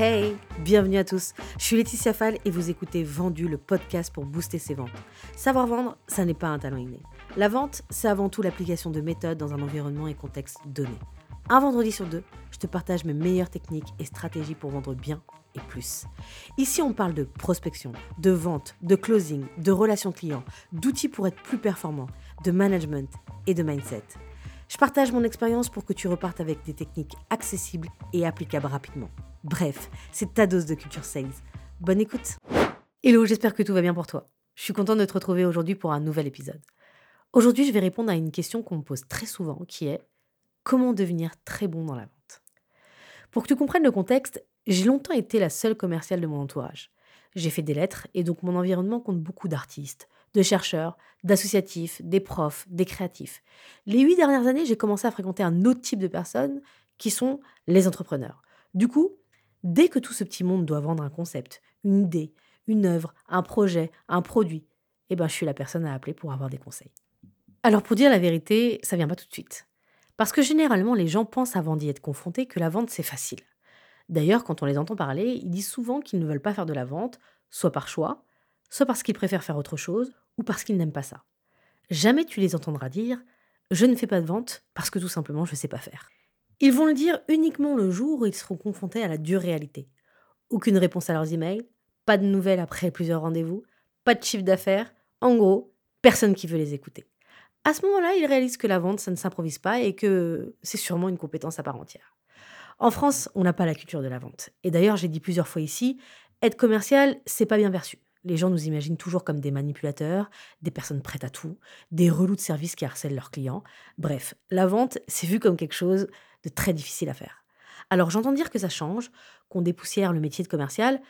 Hey, bienvenue à tous. Je suis Laetitia Fall et vous écoutez Vendu, le podcast pour booster ses ventes. Savoir vendre, ça n'est pas un talent inné. La vente, c'est avant tout l'application de méthodes dans un environnement et contexte donné. Un vendredi sur deux, je te partage mes meilleures techniques et stratégies pour vendre bien et plus. Ici, on parle de prospection, de vente, de closing, de relations clients, d'outils pour être plus performant, de management et de mindset. Je partage mon expérience pour que tu repartes avec des techniques accessibles et applicables rapidement. Bref, c'est ta dose de culture sales. Bonne écoute. Hello, j'espère que tout va bien pour toi. Je suis contente de te retrouver aujourd'hui pour un nouvel épisode. Aujourd'hui, je vais répondre à une question qu'on me pose très souvent qui est comment devenir très bon dans la vente? Pour que tu comprennes le contexte, j'ai longtemps été la seule commerciale de mon entourage. J'ai fait des lettres et donc mon environnement compte beaucoup d'artistes, de chercheurs, d'associatifs, des profs, des créatifs. Les huit dernières années, j'ai commencé à fréquenter un autre type de personnes qui sont les entrepreneurs. Du coup, dès que tout ce petit monde doit vendre un concept, une idée, une œuvre, un projet, un produit, eh ben, je suis la personne à appeler pour avoir des conseils. Alors pour dire la vérité, ça vient pas tout de suite. Parce que généralement, les gens pensent avant d'y être confrontés que la vente, c'est facile. D'ailleurs, quand on les entend parler, ils disent souvent qu'ils ne veulent pas faire de la vente, soit par choix, soit parce qu'ils préfèrent faire autre chose, ou parce qu'ils n'aiment pas ça. Jamais tu les entendras dire Je ne fais pas de vente parce que tout simplement je ne sais pas faire. Ils vont le dire uniquement le jour où ils seront confrontés à la dure réalité. Aucune réponse à leurs emails, pas de nouvelles après plusieurs rendez-vous, pas de chiffre d'affaires, en gros, personne qui veut les écouter. À ce moment-là, ils réalisent que la vente, ça ne s'improvise pas et que c'est sûrement une compétence à part entière. En France, on n'a pas la culture de la vente. Et d'ailleurs, j'ai dit plusieurs fois ici, être commercial, c'est pas bien perçu. Les gens nous imaginent toujours comme des manipulateurs, des personnes prêtes à tout, des relous de service qui harcèlent leurs clients. Bref, la vente, c'est vu comme quelque chose de très difficile à faire. Alors j'entends dire que ça change, qu'on dépoussière le métier de commercial.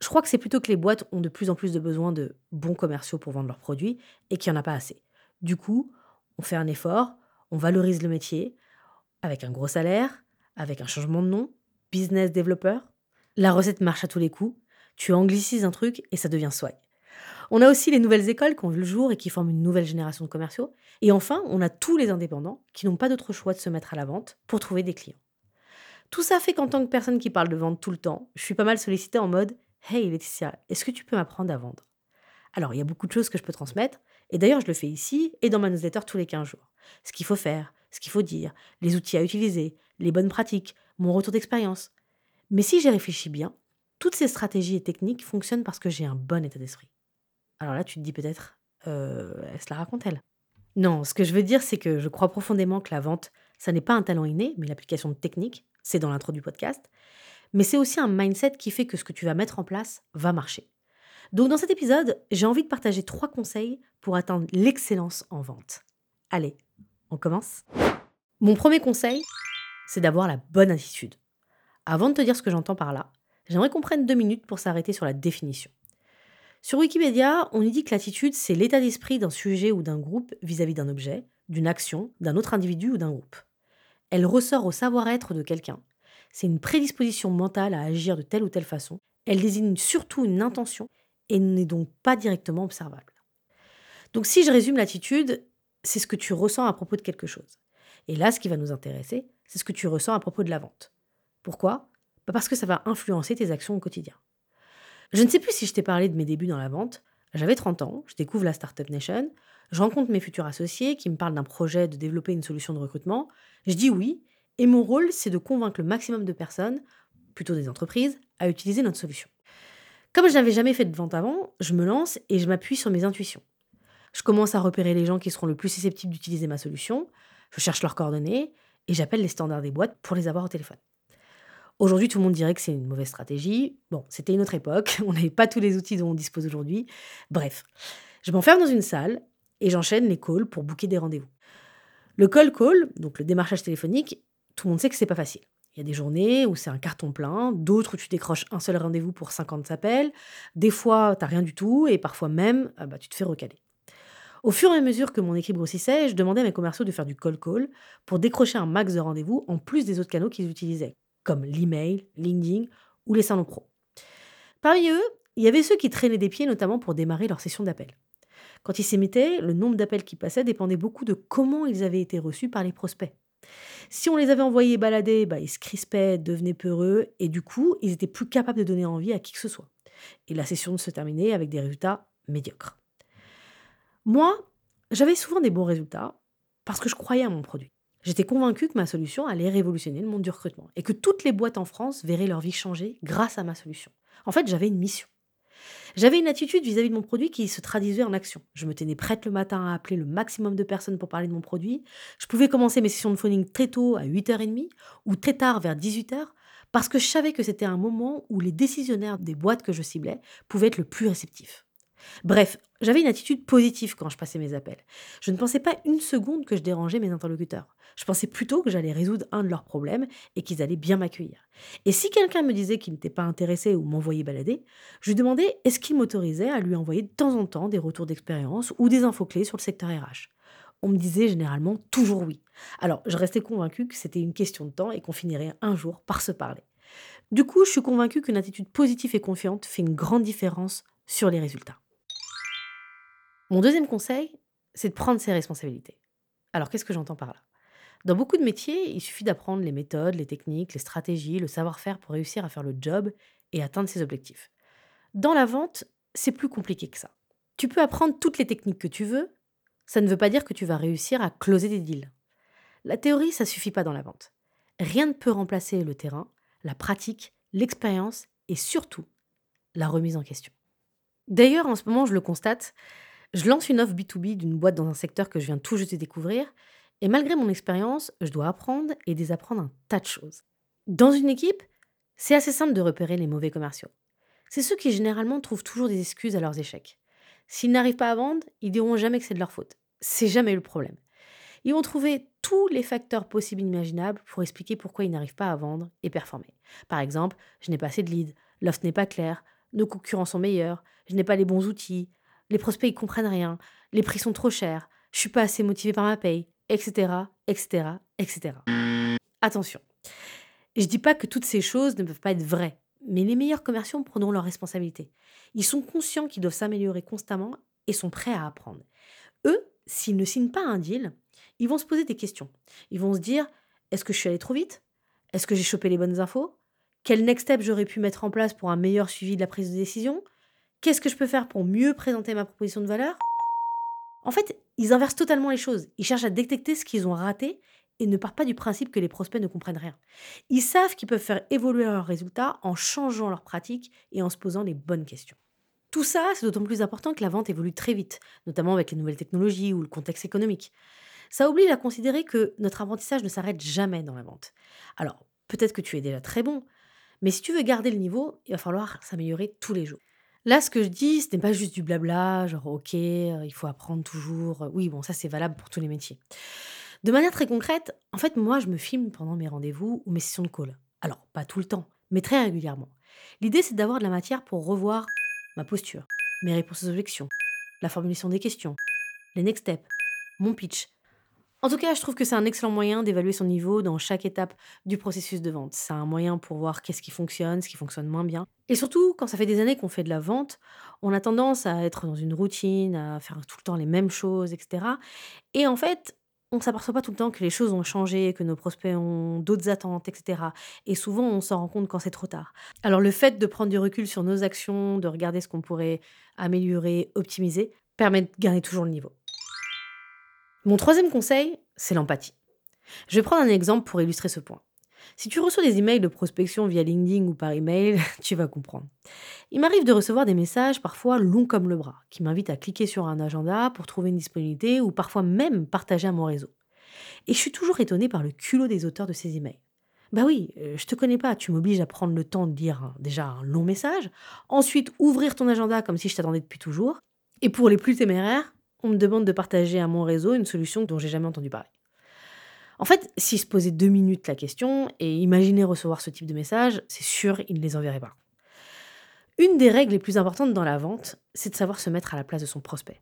Je crois que c'est plutôt que les boîtes ont de plus en plus de besoin de bons commerciaux pour vendre leurs produits et qu'il n'y en a pas assez. Du coup, on fait un effort, on valorise le métier avec un gros salaire, avec un changement de nom, business developer. La recette marche à tous les coups tu anglicises un truc et ça devient swag. On a aussi les nouvelles écoles qui ont vu le jour et qui forment une nouvelle génération de commerciaux. Et enfin, on a tous les indépendants qui n'ont pas d'autre choix de se mettre à la vente pour trouver des clients. Tout ça fait qu'en tant que personne qui parle de vente tout le temps, je suis pas mal sollicitée en mode Hey Laetitia, est-ce que tu peux m'apprendre à vendre? Alors, il y a beaucoup de choses que je peux transmettre, et d'ailleurs, je le fais ici et dans ma newsletter tous les 15 jours. Ce qu'il faut faire, ce qu'il faut dire, les outils à utiliser, les bonnes pratiques, mon retour d'expérience. Mais si j'y réfléchis bien, toutes ces stratégies et techniques fonctionnent parce que j'ai un bon état d'esprit. Alors là, tu te dis peut-être, euh, elle se la raconte-elle Non, ce que je veux dire, c'est que je crois profondément que la vente, ça n'est pas un talent inné, mais l'application de technique, c'est dans l'intro du podcast, mais c'est aussi un mindset qui fait que ce que tu vas mettre en place va marcher. Donc dans cet épisode, j'ai envie de partager trois conseils pour atteindre l'excellence en vente. Allez, on commence Mon premier conseil, c'est d'avoir la bonne attitude. Avant de te dire ce que j'entends par là, J'aimerais qu'on prenne deux minutes pour s'arrêter sur la définition. Sur Wikipédia, on y dit que l'attitude, c'est l'état d'esprit d'un sujet ou d'un groupe vis-à-vis d'un objet, d'une action, d'un autre individu ou d'un groupe. Elle ressort au savoir-être de quelqu'un. C'est une prédisposition mentale à agir de telle ou telle façon. Elle désigne surtout une intention et n'est donc pas directement observable. Donc si je résume l'attitude, c'est ce que tu ressens à propos de quelque chose. Et là, ce qui va nous intéresser, c'est ce que tu ressens à propos de la vente. Pourquoi? Parce que ça va influencer tes actions au quotidien. Je ne sais plus si je t'ai parlé de mes débuts dans la vente. J'avais 30 ans, je découvre la Startup Nation, je rencontre mes futurs associés qui me parlent d'un projet de développer une solution de recrutement. Je dis oui, et mon rôle, c'est de convaincre le maximum de personnes, plutôt des entreprises, à utiliser notre solution. Comme je n'avais jamais fait de vente avant, je me lance et je m'appuie sur mes intuitions. Je commence à repérer les gens qui seront le plus susceptibles d'utiliser ma solution, je cherche leurs coordonnées et j'appelle les standards des boîtes pour les avoir au téléphone. Aujourd'hui, tout le monde dirait que c'est une mauvaise stratégie. Bon, c'était une autre époque, on n'avait pas tous les outils dont on dispose aujourd'hui. Bref, je m'enferme dans une salle et j'enchaîne les calls pour booker des rendez-vous. Le call call, donc le démarchage téléphonique, tout le monde sait que c'est pas facile. Il y a des journées où c'est un carton plein, d'autres où tu décroches un seul rendez-vous pour 50 appels, des fois tu n'as rien du tout et parfois même ah bah, tu te fais recaler. Au fur et à mesure que mon équipe grossissait, je demandais à mes commerciaux de faire du call call pour décrocher un max de rendez-vous en plus des autres canaux qu'ils utilisaient, comme l'email, LinkedIn ou les salons pro. Parmi eux, il y avait ceux qui traînaient des pieds notamment pour démarrer leur session d'appel. Quand ils s'émettaient, le nombre d'appels qui passaient dépendait beaucoup de comment ils avaient été reçus par les prospects. Si on les avait envoyés balader, bah, ils se crispaient, devenaient peureux, et du coup, ils étaient plus capables de donner envie à qui que ce soit. Et la session se terminait avec des résultats médiocres. Moi, j'avais souvent des bons résultats parce que je croyais à mon produit. J'étais convaincue que ma solution allait révolutionner le monde du recrutement et que toutes les boîtes en France verraient leur vie changer grâce à ma solution. En fait, j'avais une mission. J'avais une attitude vis-à-vis de mon produit qui se traduisait en action. Je me tenais prête le matin à appeler le maximum de personnes pour parler de mon produit. Je pouvais commencer mes sessions de phoning très tôt à 8h30 ou très tard vers 18h parce que je savais que c'était un moment où les décisionnaires des boîtes que je ciblais pouvaient être le plus réceptifs. Bref, j'avais une attitude positive quand je passais mes appels. Je ne pensais pas une seconde que je dérangeais mes interlocuteurs. Je pensais plutôt que j'allais résoudre un de leurs problèmes et qu'ils allaient bien m'accueillir. Et si quelqu'un me disait qu'il n'était pas intéressé ou m'envoyait balader, je lui demandais est-ce qu'il m'autorisait à lui envoyer de temps en temps des retours d'expérience ou des infos clés sur le secteur RH. On me disait généralement toujours oui. Alors je restais convaincue que c'était une question de temps et qu'on finirait un jour par se parler. Du coup, je suis convaincue qu'une attitude positive et confiante fait une grande différence sur les résultats. Mon deuxième conseil, c'est de prendre ses responsabilités. Alors qu'est-ce que j'entends par là? Dans beaucoup de métiers, il suffit d'apprendre les méthodes, les techniques, les stratégies, le savoir-faire pour réussir à faire le job et atteindre ses objectifs. Dans la vente, c'est plus compliqué que ça. Tu peux apprendre toutes les techniques que tu veux, ça ne veut pas dire que tu vas réussir à closer des deals. La théorie, ça suffit pas dans la vente. Rien ne peut remplacer le terrain, la pratique, l'expérience et surtout la remise en question. D'ailleurs, en ce moment, je le constate, je lance une offre B2B d'une boîte dans un secteur que je viens tout juste de découvrir, et malgré mon expérience, je dois apprendre et désapprendre un tas de choses. Dans une équipe, c'est assez simple de repérer les mauvais commerciaux. C'est ceux qui généralement trouvent toujours des excuses à leurs échecs. S'ils n'arrivent pas à vendre, ils diront jamais que c'est de leur faute. C'est jamais le problème. Ils vont trouver tous les facteurs possibles et imaginables pour expliquer pourquoi ils n'arrivent pas à vendre et performer. Par exemple, je n'ai pas assez de leads, l'offre n'est pas claire, nos concurrents sont meilleurs, je n'ai pas les bons outils, les prospects ils comprennent rien, les prix sont trop chers, je suis pas assez motivé par ma paye, etc., etc., etc. Attention, je dis pas que toutes ces choses ne peuvent pas être vraies, mais les meilleurs commerciaux prendront leurs responsabilités. Ils sont conscients qu'ils doivent s'améliorer constamment et sont prêts à apprendre. Eux, s'ils ne signent pas un deal, ils vont se poser des questions. Ils vont se dire est-ce que je suis allé trop vite? Est-ce que j'ai chopé les bonnes infos? Quel next step j'aurais pu mettre en place pour un meilleur suivi de la prise de décision? Qu'est-ce que je peux faire pour mieux présenter ma proposition de valeur? En fait, ils inversent totalement les choses. Ils cherchent à détecter ce qu'ils ont raté et ne partent pas du principe que les prospects ne comprennent rien. Ils savent qu'ils peuvent faire évoluer leurs résultats en changeant leurs pratiques et en se posant les bonnes questions. Tout ça, c'est d'autant plus important que la vente évolue très vite, notamment avec les nouvelles technologies ou le contexte économique. Ça oblige à considérer que notre apprentissage ne s'arrête jamais dans la vente. Alors, peut-être que tu es déjà très bon, mais si tu veux garder le niveau, il va falloir s'améliorer tous les jours. Là, ce que je dis, ce n'est pas juste du blabla, genre OK, euh, il faut apprendre toujours. Oui, bon, ça c'est valable pour tous les métiers. De manière très concrète, en fait, moi, je me filme pendant mes rendez-vous ou mes sessions de call. Alors, pas tout le temps, mais très régulièrement. L'idée, c'est d'avoir de la matière pour revoir ma posture, mes réponses aux objections, la formulation des questions, les next steps, mon pitch, en tout cas, je trouve que c'est un excellent moyen d'évaluer son niveau dans chaque étape du processus de vente. C'est un moyen pour voir qu'est-ce qui fonctionne, ce qui fonctionne moins bien. Et surtout, quand ça fait des années qu'on fait de la vente, on a tendance à être dans une routine, à faire tout le temps les mêmes choses, etc. Et en fait, on ne s'aperçoit pas tout le temps que les choses ont changé, que nos prospects ont d'autres attentes, etc. Et souvent, on s'en rend compte quand c'est trop tard. Alors, le fait de prendre du recul sur nos actions, de regarder ce qu'on pourrait améliorer, optimiser, permet de gagner toujours le niveau. Mon troisième conseil, c'est l'empathie. Je vais prendre un exemple pour illustrer ce point. Si tu reçois des emails de prospection via LinkedIn ou par email, tu vas comprendre. Il m'arrive de recevoir des messages parfois longs comme le bras, qui m'invitent à cliquer sur un agenda pour trouver une disponibilité ou parfois même partager à mon réseau. Et je suis toujours étonnée par le culot des auteurs de ces emails. Bah oui, euh, je te connais pas, tu m'obliges à prendre le temps de lire déjà un long message, ensuite ouvrir ton agenda comme si je t'attendais depuis toujours, et pour les plus téméraires, on me demande de partager à mon réseau une solution dont j'ai jamais entendu parler. En fait, s'ils se posaient deux minutes la question et imaginaient recevoir ce type de message, c'est sûr, ils ne les enverraient pas. Une des règles les plus importantes dans la vente, c'est de savoir se mettre à la place de son prospect.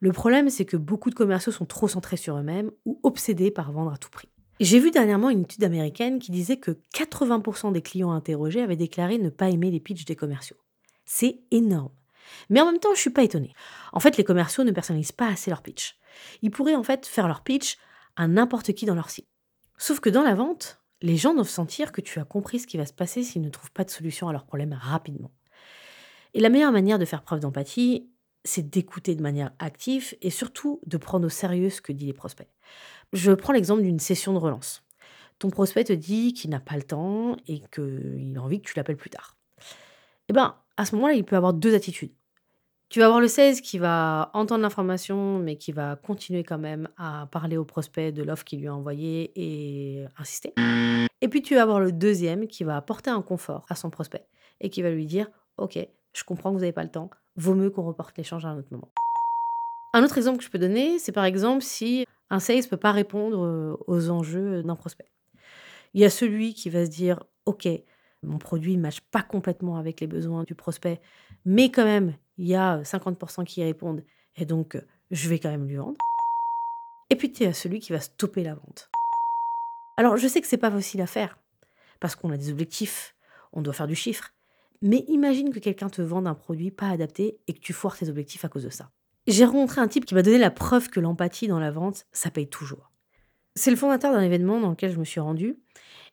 Le problème, c'est que beaucoup de commerciaux sont trop centrés sur eux-mêmes ou obsédés par vendre à tout prix. J'ai vu dernièrement une étude américaine qui disait que 80% des clients interrogés avaient déclaré ne pas aimer les pitchs des commerciaux. C'est énorme. Mais en même temps, je suis pas étonnée. En fait, les commerciaux ne personnalisent pas assez leur pitch. Ils pourraient en fait faire leur pitch à n'importe qui dans leur site. Sauf que dans la vente, les gens doivent sentir que tu as compris ce qui va se passer s'ils ne trouvent pas de solution à leurs problèmes rapidement. Et la meilleure manière de faire preuve d'empathie, c'est d'écouter de manière active et surtout de prendre au sérieux ce que disent les prospects. Je prends l'exemple d'une session de relance. Ton prospect te dit qu'il n'a pas le temps et qu'il a envie que tu l'appelles plus tard. Eh bien, à ce moment-là, il peut avoir deux attitudes. Tu vas avoir le 16 qui va entendre l'information, mais qui va continuer quand même à parler au prospect de l'offre qu'il lui a envoyée et insister. Et puis tu vas avoir le deuxième qui va apporter un confort à son prospect et qui va lui dire Ok, je comprends que vous n'avez pas le temps, vaut mieux qu'on reporte l'échange à un autre moment. Un autre exemple que je peux donner, c'est par exemple si un sales ne peut pas répondre euh, aux enjeux d'un prospect. Il y a celui qui va se dire Ok, mon produit ne matche pas complètement avec les besoins du prospect, mais quand même, il y a 50% qui y répondent, et donc je vais quand même lui vendre. Et puis tu as celui qui va stopper la vente. Alors je sais que c'est pas facile à faire, parce qu'on a des objectifs, on doit faire du chiffre, mais imagine que quelqu'un te vende un produit pas adapté et que tu foires tes objectifs à cause de ça. J'ai rencontré un type qui m'a donné la preuve que l'empathie dans la vente, ça paye toujours. C'est le fondateur d'un événement dans lequel je me suis rendue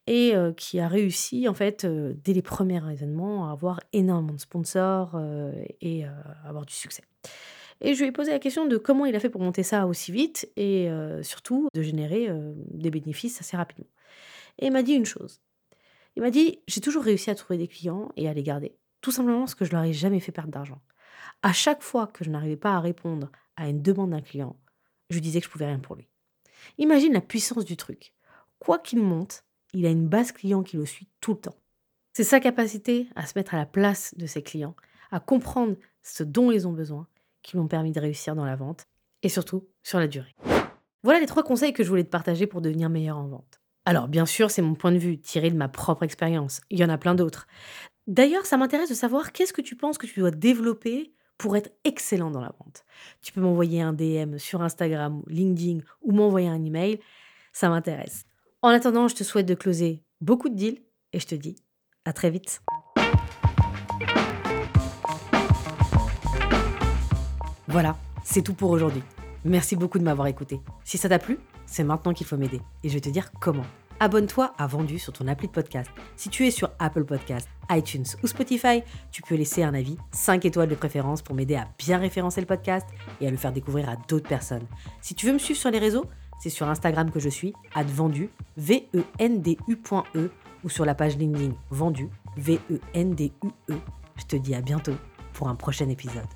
et qui a réussi, en fait, dès les premiers événements, à avoir énormément de sponsors et à avoir du succès. Et je lui ai posé la question de comment il a fait pour monter ça aussi vite et surtout de générer des bénéfices assez rapidement. Et il m'a dit une chose. Il m'a dit J'ai toujours réussi à trouver des clients et à les garder. Tout simplement parce que je leur ai jamais fait perdre d'argent. À chaque fois que je n'arrivais pas à répondre à une demande d'un client, je disais que je pouvais rien pour lui. Imagine la puissance du truc. Quoi qu'il monte, il a une base client qui le suit tout le temps. C'est sa capacité à se mettre à la place de ses clients, à comprendre ce dont ils ont besoin, qui l'ont permis de réussir dans la vente et surtout sur la durée. Voilà les trois conseils que je voulais te partager pour devenir meilleur en vente. Alors bien sûr, c'est mon point de vue, tiré de ma propre expérience. Il y en a plein d'autres. D'ailleurs, ça m'intéresse de savoir qu'est-ce que tu penses que tu dois développer pour être excellent dans la vente. Tu peux m'envoyer un DM sur Instagram, LinkedIn ou m'envoyer un email. Ça m'intéresse. En attendant, je te souhaite de closer beaucoup de deals et je te dis à très vite. Voilà, c'est tout pour aujourd'hui. Merci beaucoup de m'avoir écouté. Si ça t'a plu, c'est maintenant qu'il faut m'aider et je vais te dire comment. Abonne-toi à Vendu sur ton appli de podcast. Si tu es sur Apple Podcast, iTunes ou Spotify, tu peux laisser un avis 5 étoiles de préférence pour m'aider à bien référencer le podcast et à le faire découvrir à d'autres personnes. Si tu veux me suivre sur les réseaux, c'est sur Instagram que je suis, advendu, V-E-N-D-U.E, e, ou sur la page LinkedIn vendu, V-E-N-D-U-E. Je te dis à bientôt pour un prochain épisode.